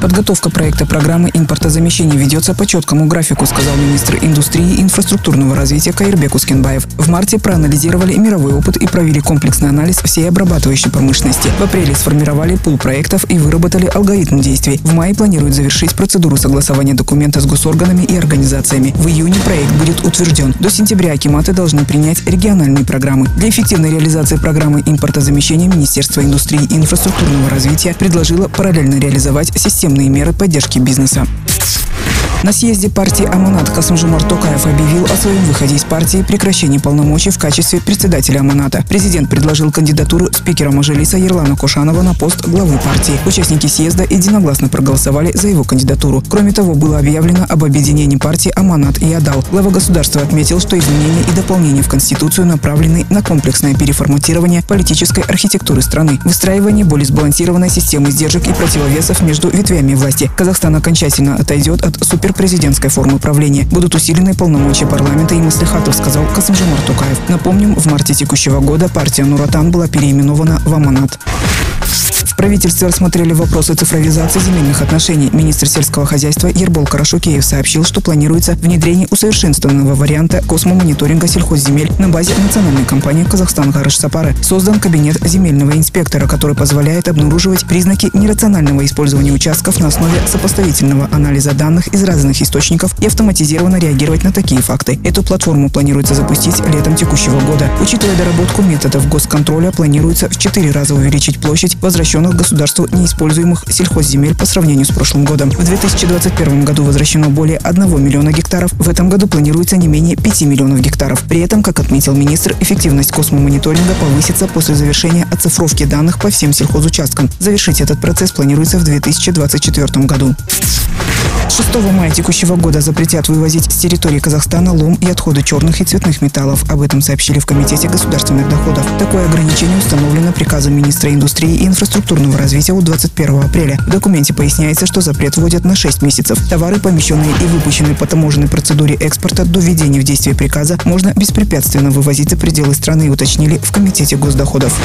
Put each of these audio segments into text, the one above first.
Подготовка проекта программы импортозамещения ведется по четкому графику, сказал министр индустрии и инфраструктурного развития Каирбек Ускенбаев. В марте проанализировали мировой опыт и провели комплексный анализ всей обрабатывающей промышленности. В апреле сформировали пул проектов и выработали алгоритм действий. В мае планируют завершить процедуру согласования документа с госорганами и организациями. В июне проект будет утвержден. До сентября акиматы должны принять региональные программы. Для эффективной реализации программы импортозамещения Министерство индустрии и инфраструктурного развития предложило параллельно реализовать систему системные меры поддержки бизнеса. На съезде партии «Аманат» Касымжумар Токаев объявил о своем выходе из партии и прекращении полномочий в качестве председателя «Аманата». Президент предложил кандидатуру спикера Мажилиса Ерлана Кошанова на пост главы партии. Участники съезда единогласно проголосовали за его кандидатуру. Кроме того, было объявлено об объединении партии «Аманат» и «Адал». Глава государства отметил, что изменения и дополнения в Конституцию направлены на комплексное переформатирование политической архитектуры страны, выстраивание более сбалансированной системы сдержек и противовесов между ветвями власти. Казахстан окончательно отойдет от супер президентской формы правления. Будут усилены полномочия парламента и маслихатов, сказал Касымжамар Тукаев. Напомним, в марте текущего года партия Нуратан была переименована в Аманат. Правительстве рассмотрели вопросы цифровизации земельных отношений. Министр сельского хозяйства Ербол Карашукеев сообщил, что планируется внедрение усовершенствованного варианта космомониторинга сельхозземель на базе национальной компании «Казахстан Гарыш Сапары». Создан кабинет земельного инспектора, который позволяет обнаруживать признаки нерационального использования участков на основе сопоставительного анализа данных из разных источников и автоматизированно реагировать на такие факты. Эту платформу планируется запустить летом текущего года. Учитывая доработку методов госконтроля, планируется в четыре раза увеличить площадь возвращенных возвращенных государству неиспользуемых сельхозземель по сравнению с прошлым годом. В 2021 году возвращено более 1 миллиона гектаров. В этом году планируется не менее 5 миллионов гектаров. При этом, как отметил министр, эффективность космомониторинга повысится после завершения оцифровки данных по всем сельхозучасткам. Завершить этот процесс планируется в 2024 году. 6 мая текущего года запретят вывозить с территории Казахстана лом и отходы черных и цветных металлов. Об этом сообщили в Комитете государственных доходов. Такое ограничение установлено приказом министра индустрии и инфраструктурного развития от 21 апреля. В документе поясняется, что запрет вводят на 6 месяцев. Товары, помещенные и выпущенные по таможенной процедуре экспорта до введения в действие приказа, можно беспрепятственно вывозить за пределы страны, уточнили в Комитете госдоходов.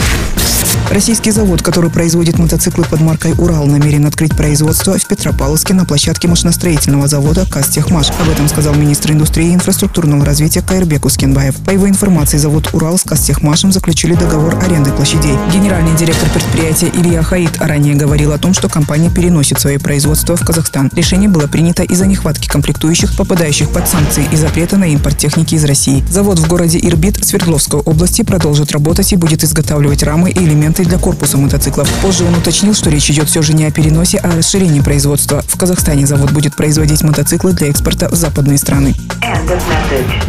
Российский завод, который производит мотоциклы под маркой «Урал», намерен открыть производство в Петропавловске на площадке машиностроительного завода «Кастехмаш». Об этом сказал министр индустрии и инфраструктурного развития Кайрбек Ускенбаев. По его информации, завод «Урал» с «Кастехмашем» заключили договор аренды площадей. Генеральный директор предприятия Илья Хаид ранее говорил о том, что компания переносит свои производства в Казахстан. Решение было принято из-за нехватки комплектующих, попадающих под санкции и запрета на импорт техники из России. Завод в городе Ирбит Свердловской области продолжит работать и будет изготавливать рамы и элементы для корпуса мотоциклов. Позже он уточнил, что речь идет все же не о переносе, а о расширении производства. В Казахстане завод будет производить мотоциклы для экспорта в западные страны.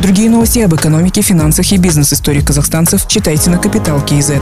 Другие новости об экономике, финансах и бизнес-истории казахстанцев читайте на Капитал Киезет.